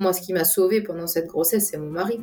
Moi, ce qui m'a sauvée pendant cette grossesse, c'est mon mari.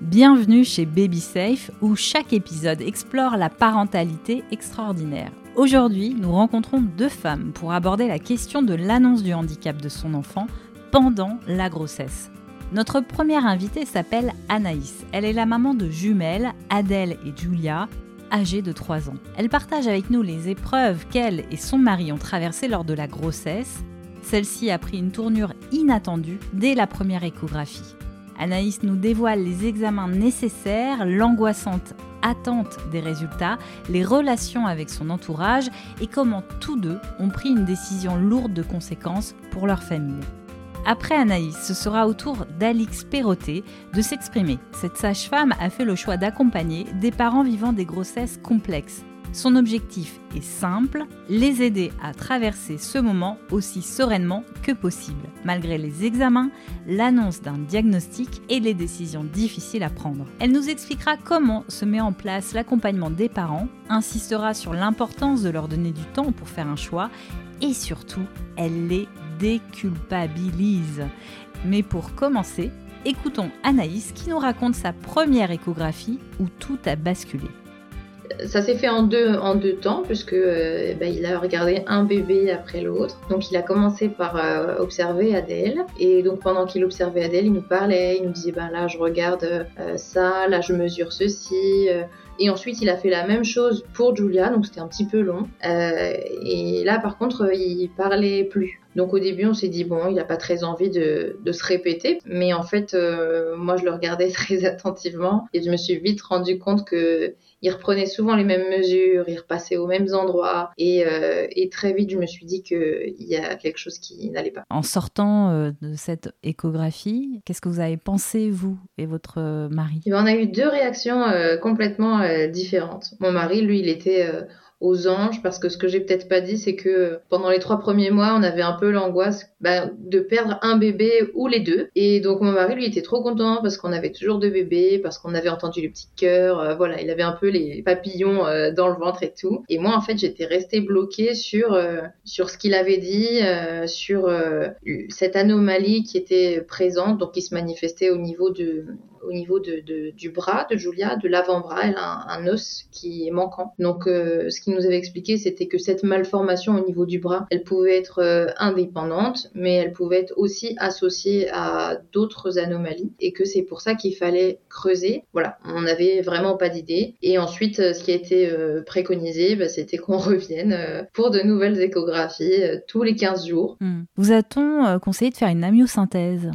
Bienvenue chez Baby Safe où chaque épisode explore la parentalité extraordinaire. Aujourd'hui, nous rencontrons deux femmes pour aborder la question de l'annonce du handicap de son enfant pendant la grossesse. Notre première invitée s'appelle Anaïs. Elle est la maman de jumelles, Adèle et Julia, âgées de 3 ans. Elle partage avec nous les épreuves qu'elle et son mari ont traversées lors de la grossesse. Celle-ci a pris une tournure inattendue dès la première échographie. Anaïs nous dévoile les examens nécessaires, l'angoissante attente des résultats, les relations avec son entourage et comment tous deux ont pris une décision lourde de conséquences pour leur famille. Après Anaïs, ce sera au tour d'Alix Perrotet de s'exprimer. Cette sage-femme a fait le choix d'accompagner des parents vivant des grossesses complexes. Son objectif est simple, les aider à traverser ce moment aussi sereinement que possible, malgré les examens, l'annonce d'un diagnostic et les décisions difficiles à prendre. Elle nous expliquera comment se met en place l'accompagnement des parents, insistera sur l'importance de leur donner du temps pour faire un choix et surtout, elle les déculpabilise. Mais pour commencer, écoutons Anaïs qui nous raconte sa première échographie où tout a basculé. Ça s'est fait en deux, en deux temps, puisque euh, bah, il a regardé un bébé après l'autre. Donc il a commencé par euh, observer Adèle. Et donc pendant qu'il observait Adèle, il nous parlait, il nous disait ben là je regarde euh, ça, là je mesure ceci. Et ensuite, il a fait la même chose pour Julia, donc c'était un petit peu long. et là, par contre, il parlait plus. Donc au début, on s'est dit, bon, il n'a pas très envie de, se répéter. Mais en fait, euh, moi, je le regardais très attentivement et je me suis vite rendu compte que il reprenait souvent les mêmes mesures, il repassait aux mêmes endroits. Et, euh, très vite, je me suis dit qu'il y a quelque chose qui n'allait pas. En sortant euh, de cette échographie, qu'est-ce que vous avez pensé, vous et votre mari? Eh ben, On a eu deux réactions complètement différentes. Mon mari, lui, il était aux anges parce que ce que j'ai peut-être pas dit c'est que pendant les trois premiers mois on avait un peu l'angoisse bah, de perdre un bébé ou les deux. Et donc mon mari lui était trop content parce qu'on avait toujours deux bébés parce qu'on avait entendu les petits cœurs euh, voilà il avait un peu les papillons euh, dans le ventre et tout. Et moi en fait j'étais restée bloquée sur euh, sur ce qu'il avait dit sur cette anomalie qui était présente donc qui se manifestait au niveau de au niveau de, du bras de Julia, de l'avant-bras, elle a un, os qui est manquant. Donc, euh, ce qu'il nous avait expliqué, c'était que cette malformation au niveau du bras, elle pouvait être euh, indépendante, mais elle pouvait être aussi associée à d'autres anomalies, et que c'est pour ça qu'il fallait creuser. Voilà, on n'avait vraiment pas d'idée. Et ensuite, euh, ce qui a été préconisé, bah, c'était qu'on revienne pour de nouvelles échographies tous les 15 jours. Hmm. Vous a-t-on conseillé de faire une amyosynthèse?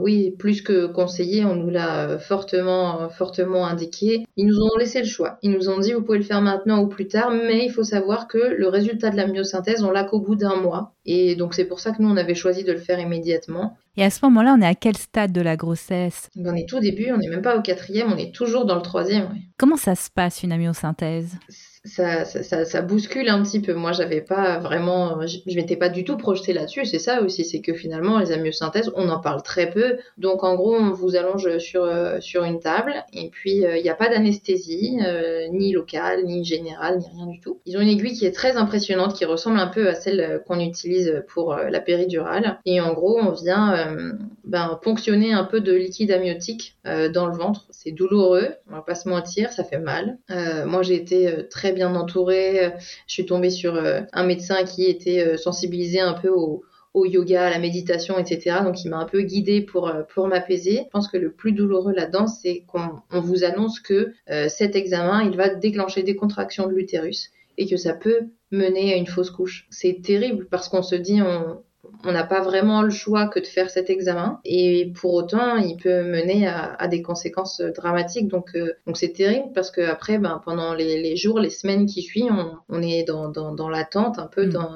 Oui, plus que conseillé, on nous l'a euh, fortement, fortement indiqué. Ils nous ont laissé le choix. Ils nous ont dit vous pouvez le faire maintenant ou plus tard, mais il faut savoir que le résultat de la myosynthèse, on l'a qu'au bout d'un mois. Et donc c'est pour ça que nous, on avait choisi de le faire immédiatement. Et à ce moment-là, on est à quel stade de la grossesse? On est tout début, on n'est même pas au quatrième, on est toujours dans le troisième. Comment ça se passe une amyosynthèse? Ça, ça, ça, bouscule un petit peu. Moi, j'avais pas vraiment, je, je m'étais pas du tout projetée là-dessus. C'est ça aussi, c'est que finalement, les amyosynthèses, on en parle très peu. Donc, en gros, on vous allonge sur euh, sur une table et puis euh, il n'y a pas d'anesthésie, euh, ni locale, ni générale, ni rien du tout. Ils ont une aiguille qui est très impressionnante, qui ressemble un peu à celle qu'on utilise pour la péridurale. Et en gros, on vient ben, ponctionner un peu de liquide amniotique dans le ventre. C'est douloureux, on va pas se mentir, ça fait mal. moi, j'ai été très bien entourée. Je suis tombée sur euh, un médecin qui était euh, sensibilisé un peu au, yoga, à la méditation, etc. Donc il m'a un peu guidée pour, euh, pour m'apaiser. Je pense que le plus douloureux là-dedans, c'est qu'on vous annonce que cet examen, il va déclencher des contractions de l'utérus et que ça peut mener à une fausse couche. C'est terrible parce qu'on se dit on, on n'a pas vraiment le choix que de faire cet examen. Et pour autant il peut mener à, des conséquences dramatiques. Donc euh, donc c'est terrible parce que après ben pendant les, jours les semaines qui suivent on, est dans, dans, l'attente un peu mm. dans,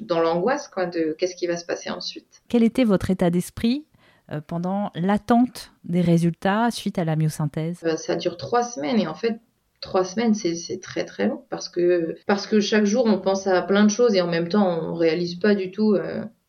dans l'angoisse quoi de qu'est-ce qui va se passer ensuite. Quel était votre état d'esprit euh, pendant l'attente des résultats suite à la myosynthèse? Euh, Ça dure trois semaines et en fait trois semaines, c'est très très long parce que parce que chaque jour on pense à plein de choses et en même temps on réalise pas du tout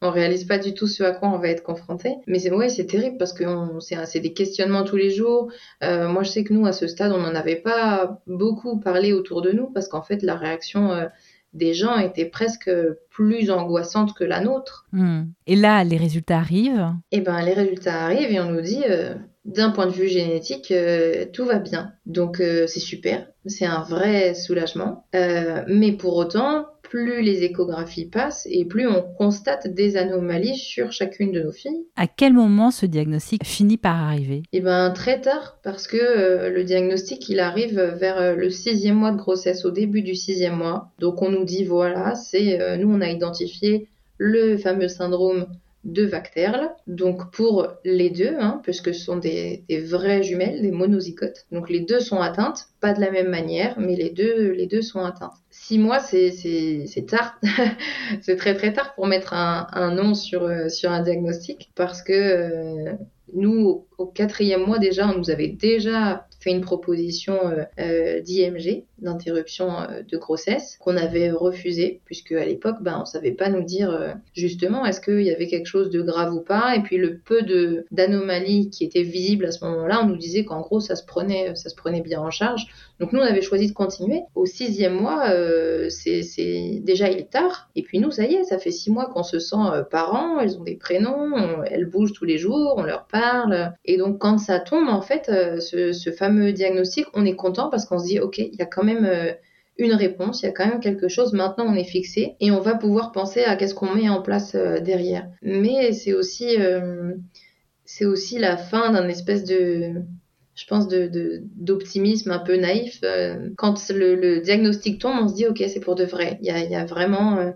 on réalise pas du tout ce à quoi on va être confronté. Mais c'est ouais, c'est terrible parce que c'est des questionnements tous les jours. Euh, moi, je sais que nous, à ce stade, on n'en avait pas beaucoup parlé autour de nous parce qu'en fait, la réaction euh, des gens étaient presque plus angoissantes que la nôtre. Hmm. Et là, les résultats arrivent Eh ben, les résultats arrivent et on nous dit, euh, d'un point de vue génétique, tout va bien. Donc c'est super, c'est un vrai soulagement. mais pour autant, plus les échographies passent et plus on constate des anomalies sur chacune de nos filles. À quel moment ce diagnostic finit par arriver? Eh ben très tard, parce que euh, le diagnostic il arrive vers euh, le sixième mois de grossesse, au début du sixième mois. Donc on nous dit voilà, c'est euh, nous on a identifié le fameux syndrome de Vacterle, donc pour les deux, hein, puisque ce sont des, vraies jumelles, des monozygotes. Donc les deux sont atteintes, pas de la même manière, mais les deux, les deux sont atteintes. Six mois, c'est tard, c'est très très tard pour mettre un, nom sur, euh, sur un diagnostic, parce que euh, nous, au quatrième mois déjà, on nous avait déjà fait une proposition euh, euh, d'IMG, d'interruption euh, de grossesse, qu'on avait refusée, puisque à l'époque, ben, on savait pas nous dire justement est-ce qu'il y avait quelque chose de grave ou pas. Et puis le peu d'anomalies qui étaient visibles à ce moment-là, on nous disait qu'en gros, ça se prenait, ça se prenait bien en charge. Donc nous, on avait choisi de continuer. Au sixième mois, c'est déjà il est tard. Et puis nous, ça y est, ça fait six mois qu'on se sent parents. Elles ont des prénoms, elles bougent tous les jours, on leur parle. Et donc quand ça tombe, en fait, ce, ce fameux diagnostic, on est content parce qu'on se dit, OK, il y a quand même euh, une réponse, il y a quand même quelque chose, maintenant on est fixé et on va pouvoir penser à qu'est-ce qu'on met en place euh, derrière. Mais c'est aussi, euh, c'est aussi la fin d'un espèce de, je pense, de, d'optimisme un peu naïf. quand le, diagnostic tombe, on se dit, OK, c'est pour de vrai. Il y a, vraiment...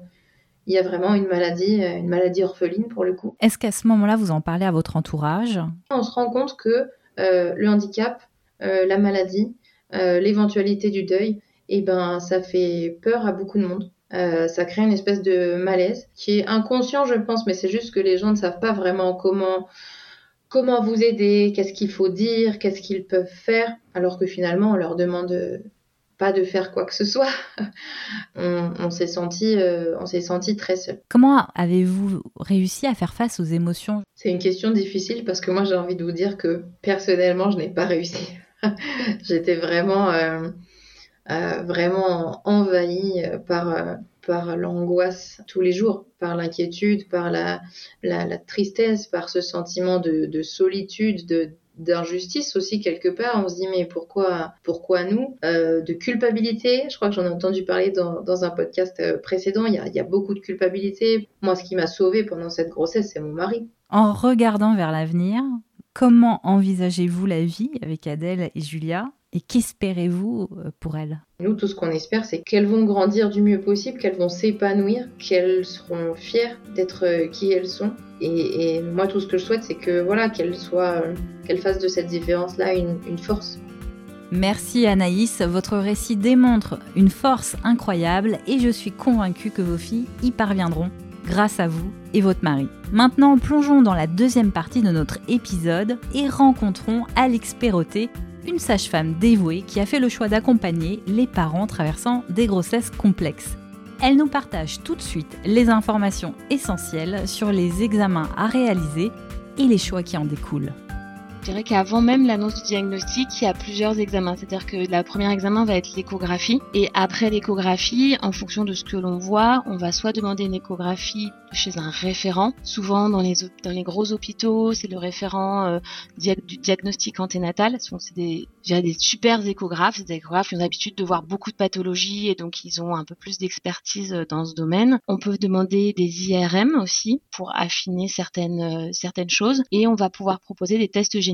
il y a vraiment une maladie, une maladie orpheline pour le coup. Est-ce qu'à ce moment-là, vous en parlez à votre entourage? On se rend compte que le handicap, la maladie, euh, l'éventualité du deuil, et eh ben ça fait peur à beaucoup de monde. Euh, ça crée une espèce de malaise qui est inconscient, je pense, mais c'est juste que les gens ne savent pas vraiment comment comment vous aider, qu'est-ce qu'il faut dire, qu'est-ce qu'ils peuvent faire, alors que finalement on leur demande pas de faire quoi que ce soit. on, s'est senti, on s'est senti très seul. Comment avez-vous réussi à faire face aux émotions? C'est une question difficile parce que moi j'ai envie de vous dire que personnellement je n'ai pas réussi. J'étais vraiment, euh, euh, vraiment envahie par, euh, par l'angoisse tous les jours, par l'inquiétude, par la, tristesse, par ce sentiment de, de solitude, de d'injustice aussi quelque part. On se dit mais pourquoi pourquoi nous de culpabilité? Je crois que j'en ai entendu parler dans, dans un podcast précédent. Il y, a, il y a beaucoup de culpabilité. Moi ce qui m'a sauvée pendant cette grossesse c'est mon mari. En regardant vers l'avenir Comment envisagez-vous la vie avec Adèle et Julia et qu'espérez-vous euh, pour elles? Nous, tout ce qu'on espère, c'est qu'elles vont grandir du mieux possible, qu'elles vont s'épanouir, qu'elles seront fières d'être euh, qui elles sont. Et, moi, tout ce que je souhaite, c'est que voilà, qu'elles soient, euh, qu'elles fassent de cette différence-là une, une force. Merci Anaïs, votre récit démontre une force incroyable et je suis convaincue que vos filles y parviendront grâce à vous et votre mari. Maintenant, plongeons dans la deuxième partie de notre épisode et rencontrons Alix Perrotet, une sage-femme dévouée qui a fait le choix d'accompagner les parents traversant des grossesses complexes. Elle nous partage tout de suite les informations essentielles sur les examens à réaliser et les choix qui en découlent. Je dirais qu'avant même l'annonce du diagnostic, il y a plusieurs examens. C'est-à-dire que le premier examen va être l'échographie. Et après l'échographie, en fonction de ce que l'on voit, on va soit demander une échographie chez un référent. Souvent dans les, dans les gros hôpitaux, c'est le référent euh, du diagnostic anténatal. C'est des, des super échographes. Des échographes qui ont l'habitude de voir beaucoup de pathologies et donc ils ont un peu plus d'expertise euh, dans ce domaine. On peut demander des IRM aussi pour affiner certaines, euh, certaines choses. Et on va pouvoir proposer des tests génétiques.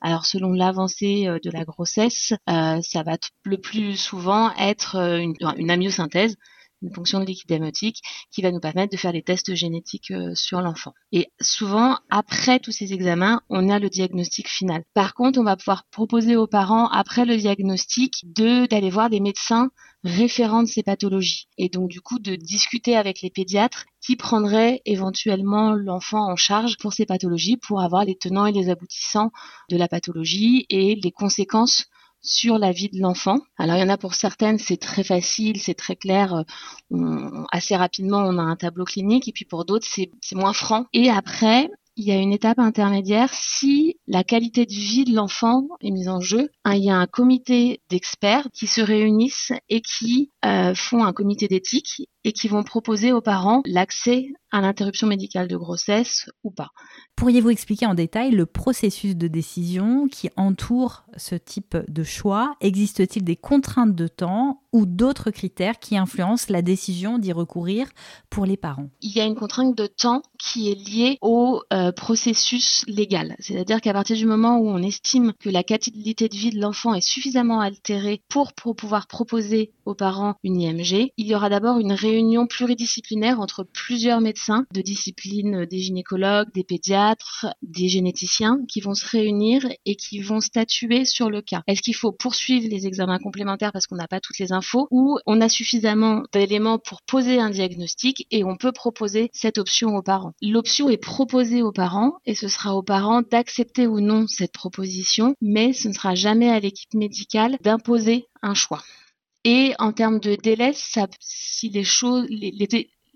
Alors selon l'avancée de la grossesse, ça va le plus souvent être une, une amyosynthèse une fonction de liquide amniotique qui va nous permettre de faire les tests génétiques euh, sur l'enfant. Et souvent, après tous ces examens, on a le diagnostic final. Par contre, on va pouvoir proposer aux parents, après le diagnostic, de d'aller voir des médecins référents de ces pathologies. Et donc, du coup, de discuter avec les pédiatres qui prendraient éventuellement l'enfant en charge pour ces pathologies, pour avoir les tenants et les aboutissants de la pathologie et les conséquences sur la vie de l'enfant. Alors il y en a pour certaines, c'est très facile, c'est très clair, euh, assez rapidement on a un tableau clinique, et puis pour d'autres c'est moins franc. Et après, il y a une étape intermédiaire si la qualité de vie de l'enfant est mise en jeu. Hein, il y a un comité d'experts qui se réunissent et qui euh, font un comité d'éthique et qui vont proposer aux parents l'accès à l'interruption médicale de grossesse ou pas. Pourriez-vous expliquer en détail le processus de décision qui entoure ce type de choix? Existe-t-il des contraintes de temps ou d'autres critères qui influencent la décision d'y recourir pour les parents? Il y a une contrainte de temps qui est liée au euh, processus légal. C'est-à-dire qu'à partir du moment où on estime que la qualité de vie de l'enfant est suffisamment altérée pour, pour pouvoir proposer aux parents une IMG, il y aura d'abord une réunion pluridisciplinaire entre plusieurs médecins de discipline des gynécologues, des pédiatres, des généticiens qui vont se réunir et qui vont statuer sur le cas. Est-ce qu'il faut poursuivre les examens complémentaires parce qu'on n'a pas toutes les infos ou on a suffisamment d'éléments pour poser un diagnostic et on peut proposer cette option aux parents? L'option est proposée aux parents et ce sera aux parents d'accepter ou non cette proposition, mais ce ne sera jamais à l'équipe médicale d'imposer un choix. Et en termes de délai, ça, si les choses, les,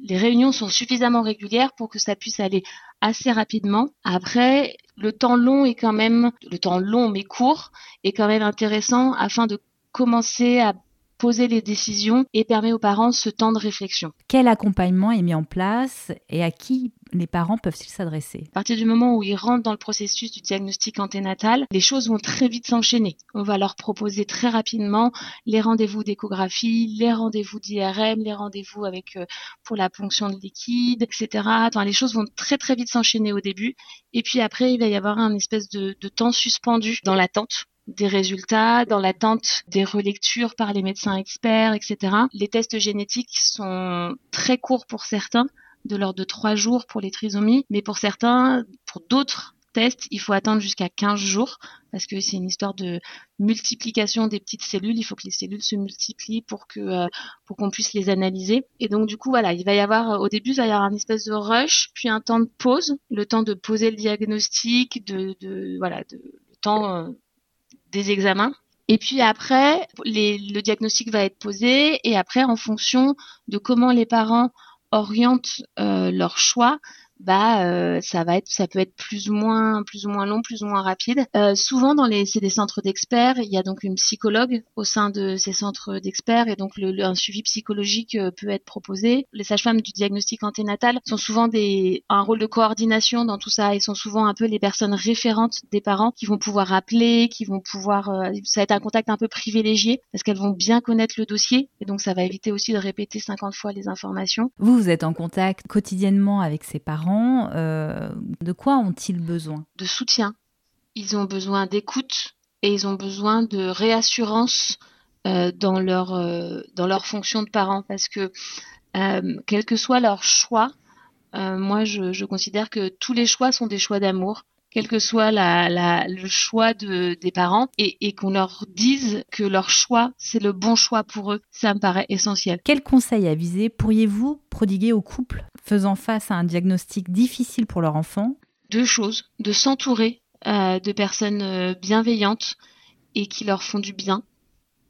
les réunions sont suffisamment régulières pour que ça puisse aller assez rapidement. Après, le temps long est quand même, le temps long mais court est quand même intéressant afin de commencer à poser les décisions et permet aux parents ce temps de réflexion. Quel accompagnement est mis en place et à qui les parents peuvent-ils s'adresser À partir du moment où ils rentrent dans le processus du diagnostic anténatal, les choses vont très vite s'enchaîner. On va leur proposer très rapidement les rendez-vous d'échographie, les rendez-vous d'IRM, les rendez-vous avec euh, pour la ponction de liquide, etc. Les choses vont très très vite s'enchaîner au début, et puis après il va y avoir un espèce de temps suspendu dans l'attente des résultats, dans l'attente des relectures par les médecins experts, etc. Les tests génétiques sont très courts pour certains, de l'ordre de trois jours pour les trisomies, mais pour certains, pour d'autres tests, il faut attendre jusqu'à 15 jours parce que c'est une histoire de multiplication des petites cellules. Il faut que les cellules se multiplient pour que euh, pour qu'on puisse les analyser. Et donc du coup voilà, il va y avoir au début il va y avoir un espèce de rush, puis un temps de pause, le temps de poser le diagnostic, de, voilà, le temps euh, des examens. Et puis après, le diagnostic va être posé et après, en fonction de comment les parents orientent euh, leur choix, bah euh, ça va être ça peut être plus ou moins plus ou moins long plus ou moins rapide. Euh, souvent dans les c'est des centres d'experts. Il y a donc une psychologue au sein de ces centres d'experts et donc le, un suivi psychologique euh, peut être proposé. Les sages-femmes du diagnostic anténatal sont souvent des un rôle de coordination dans tout ça et sont souvent un peu les personnes référentes des parents qui vont pouvoir appeler qui vont pouvoir euh, ça va être un contact un peu privilégié parce qu'elles vont bien connaître le dossier et donc ça va éviter aussi de répéter 50 fois les informations. Vous vous êtes en contact quotidiennement avec ces parents euh, de quoi ont-ils besoin? De soutien. Ils ont besoin d'écoute et ils ont besoin de réassurance euh, dans, leur, euh, dans leur fonction de parents parce que quel que soit leur choix, moi je, considère que tous les choix sont des choix d'amour quel que soit le choix des parents, et, qu'on leur dise que leur choix, c'est le bon choix pour eux, ça me paraît essentiel. Quel conseil avisé pourriez-vous prodiguer aux couples faisant face à un diagnostic difficile pour leur enfant Deux choses, de s'entourer euh, de personnes euh, bienveillantes et qui leur font du bien,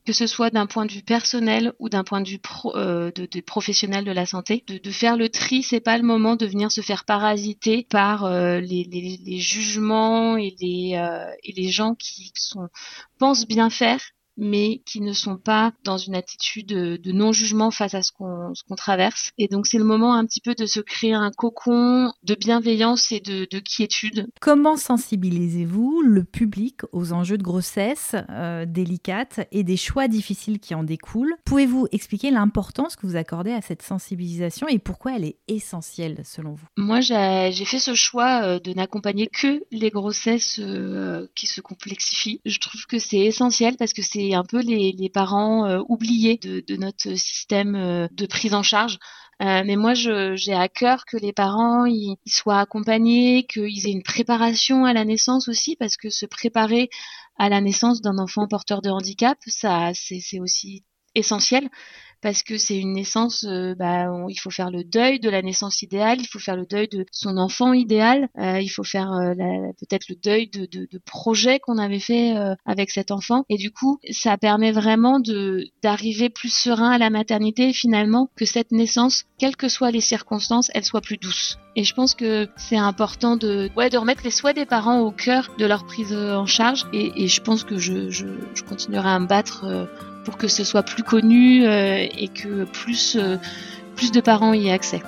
que ce soit d'un point de vue personnel ou d'un point de vue euh, de, professionnel de la santé. De, faire le tri, c'est pas le moment de venir se faire parasiter par les, jugements et les, gens qui pensent bien faire mais qui ne sont pas dans une attitude de non-jugement face à ce qu'on traverse. Et donc c'est le moment un petit peu de se créer un cocon de bienveillance et de, de quiétude. Comment sensibilisez-vous le public aux enjeux de grossesse euh, délicates et des choix difficiles qui en découlent? Pouvez-vous expliquer l'importance que vous accordez à cette sensibilisation et pourquoi elle est essentielle selon vous? Moi j'ai fait ce choix euh, de n'accompagner que les grossesses euh, qui se complexifient. Je trouve que c'est essentiel parce que c'est un peu les, parents euh, oubliés de, notre système euh, de prise en charge. Euh, mais moi, j'ai à cœur que les parents soient accompagnés, qu'ils aient une préparation à la naissance aussi, parce que se préparer à la naissance d'un enfant porteur de handicap, c'est aussi essentiel parce que c'est une naissance, euh, bah, il faut faire le deuil de la naissance idéale, il faut faire le deuil de son enfant idéal, euh, il faut faire euh, peut-être le deuil de, de, projets qu'on avait fait avec cet enfant. Et du coup, ça permet vraiment d'arriver plus serein à la maternité finalement que cette naissance, quelles que soient les circonstances, elle soit plus douce. Et je pense que c'est important de, ouais, de remettre les souhaits des parents au cœur de leur prise en charge. Et, et je pense que je, je, je continuerai à me battre pour que ce soit plus connu euh, et que plus, euh, plus de parents y aient accès.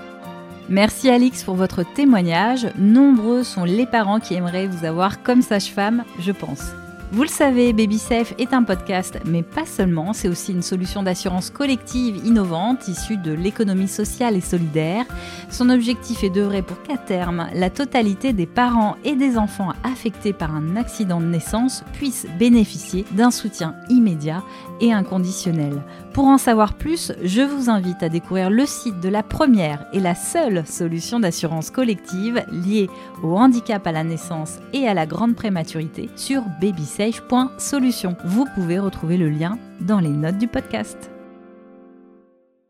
Merci Alix pour votre témoignage. Nombreux sont les parents qui aimeraient vous avoir comme sage-femme, je pense. Vous le savez, BabySafe est un podcast, mais pas seulement, c'est aussi une solution d'assurance collective innovante issue de l'économie sociale et solidaire. Son objectif est d'œuvrer pour qu'à terme, la totalité des parents et des enfants affectés par un accident de naissance puissent bénéficier d'un soutien immédiat et inconditionnel. Pour en savoir plus, je vous invite à découvrir le site de la première et la seule solution d'assurance collective liée au handicap à la naissance et à la grande prématurité sur BabySafe vous pouvez retrouver le lien dans les notes du podcast.